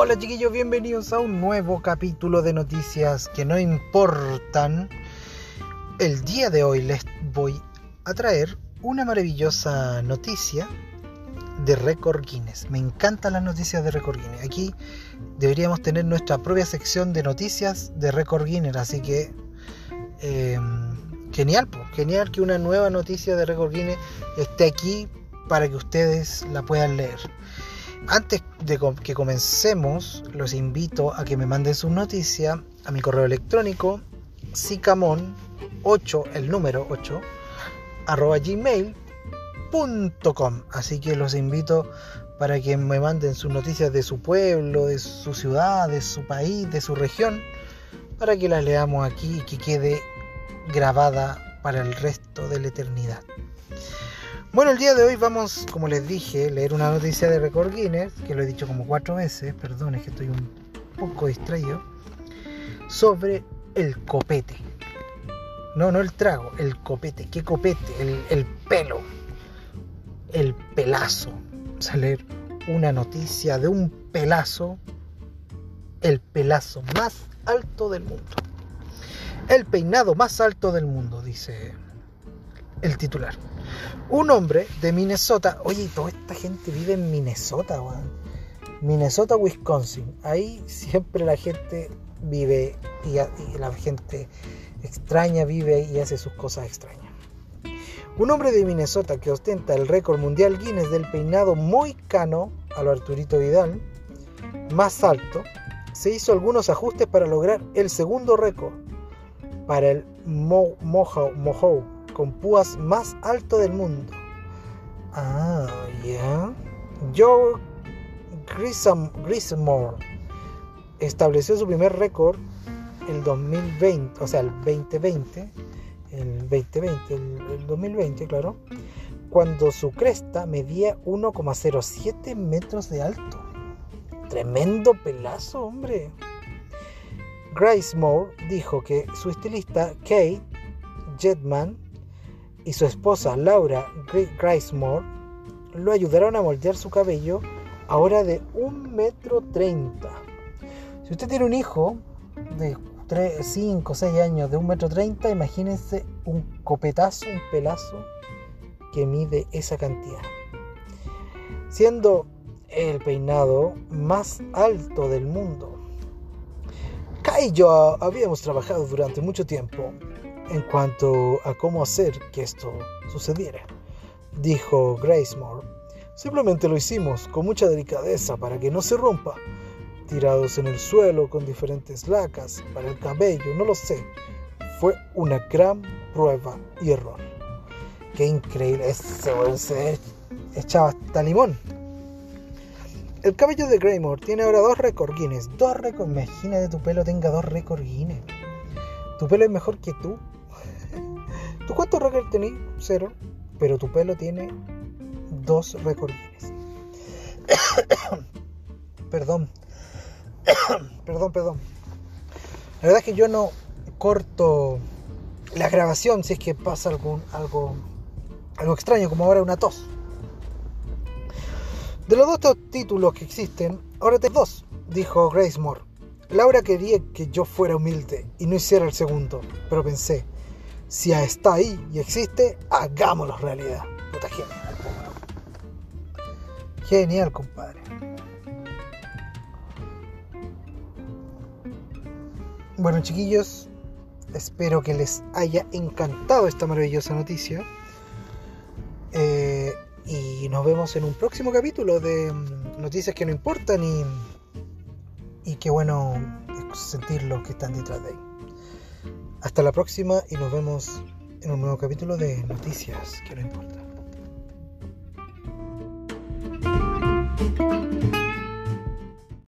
Hola chiquillos, bienvenidos a un nuevo capítulo de noticias que no importan. El día de hoy les voy a traer una maravillosa noticia de Record Guinness. Me encantan las noticias de Record Guinness. Aquí deberíamos tener nuestra propia sección de noticias de Record Guinness, así que em, genial, pues, genial que una nueva noticia de Record Guinness esté aquí para que ustedes la puedan leer. Antes de que comencemos, los invito a que me manden sus noticias a mi correo electrónico sicamon8, el número 8, arroba gmail.com. Así que los invito para que me manden sus noticias de su pueblo, de su ciudad, de su país, de su región, para que las leamos aquí y que quede grabada para el resto de la eternidad. Bueno, el día de hoy vamos, como les dije, leer una noticia de Record Guinness, que lo he dicho como cuatro veces, perdón, que estoy un poco distraído, sobre el copete. No, no el trago, el copete. ¿Qué copete? El, pelo. El pelazo. Vamos a leer una noticia de un pelazo. El pelazo más alto del mundo. El peinado más alto del mundo, dice el titular. Un hombre de Minnesota, oye, toda esta gente vive en Minnesota. Minnesota, Wisconsin. Ahí siempre la gente vive y, la gente extraña vive y hace sus cosas extrañas. Un hombre de Minnesota que ostenta el récord mundial Guinness del peinado muy cano a lo Arturito Vidal, más alto, se hizo algunos ajustes para lograr el segundo récord para el Mohawk con púas más alto del mundo. Ah, ya. Joe Grismore estableció su primer récord el 2020, o sea, el 2020, el 2020, el, 2020, claro, cuando su cresta medía 1,07 metros de alto. Tremendo pelazo, hombre. Grace dijo que su estilista Kate Jetman y su esposa Laura Grismore lo ayudaron a moldear su cabello ahora de 1,30 metro. Si usted tiene un hijo de 3, 5, 6 años de 1,30 metro, imagínense un copetazo, un pelazo que mide esa cantidad. Siendo el peinado más alto del mundo. Kai y yo habíamos trabajado durante mucho tiempo en cuanto a cómo hacer que esto sucediera, dijo Gracemore. Simplemente lo hicimos con mucha delicadeza para que no se rompa, tirados en el suelo con diferentes lacas para el cabello, no lo sé. Fue una gran prueba y error. Qué increíble, ese se echaba hasta limón. El cabello de Greymore tiene ahora dos récords Guinness. Dos récords. Imagínate tu pelo tenga dos récords Guinness. Tu pelo es mejor que tú. ¿Tú cuántos récords tenés? Cero. Pero tu pelo tiene dos récords perdón. perdón, perdón. La verdad es que yo no corto la grabación si es que pasa algún, algo, algo extraño, como ahora una tos. De los dos títulos que existen, ahora tengo dos, dijo Grace Moore. Laura quería que yo fuera humilde y no hiciera el segundo, pero pensé, si está ahí y existe, hagámoslo realidad. Puta genial. Genial, compadre. Bueno, chiquillos, espero que les haya encantado esta maravillosa noticia. Eh, y nos vemos en un próximo capítulo de mm, Noticias que no importan y, y qué bueno sentir lo que están detrás de ahí. Hasta la próxima y nos vemos en un nuevo capítulo de Noticias que no importa.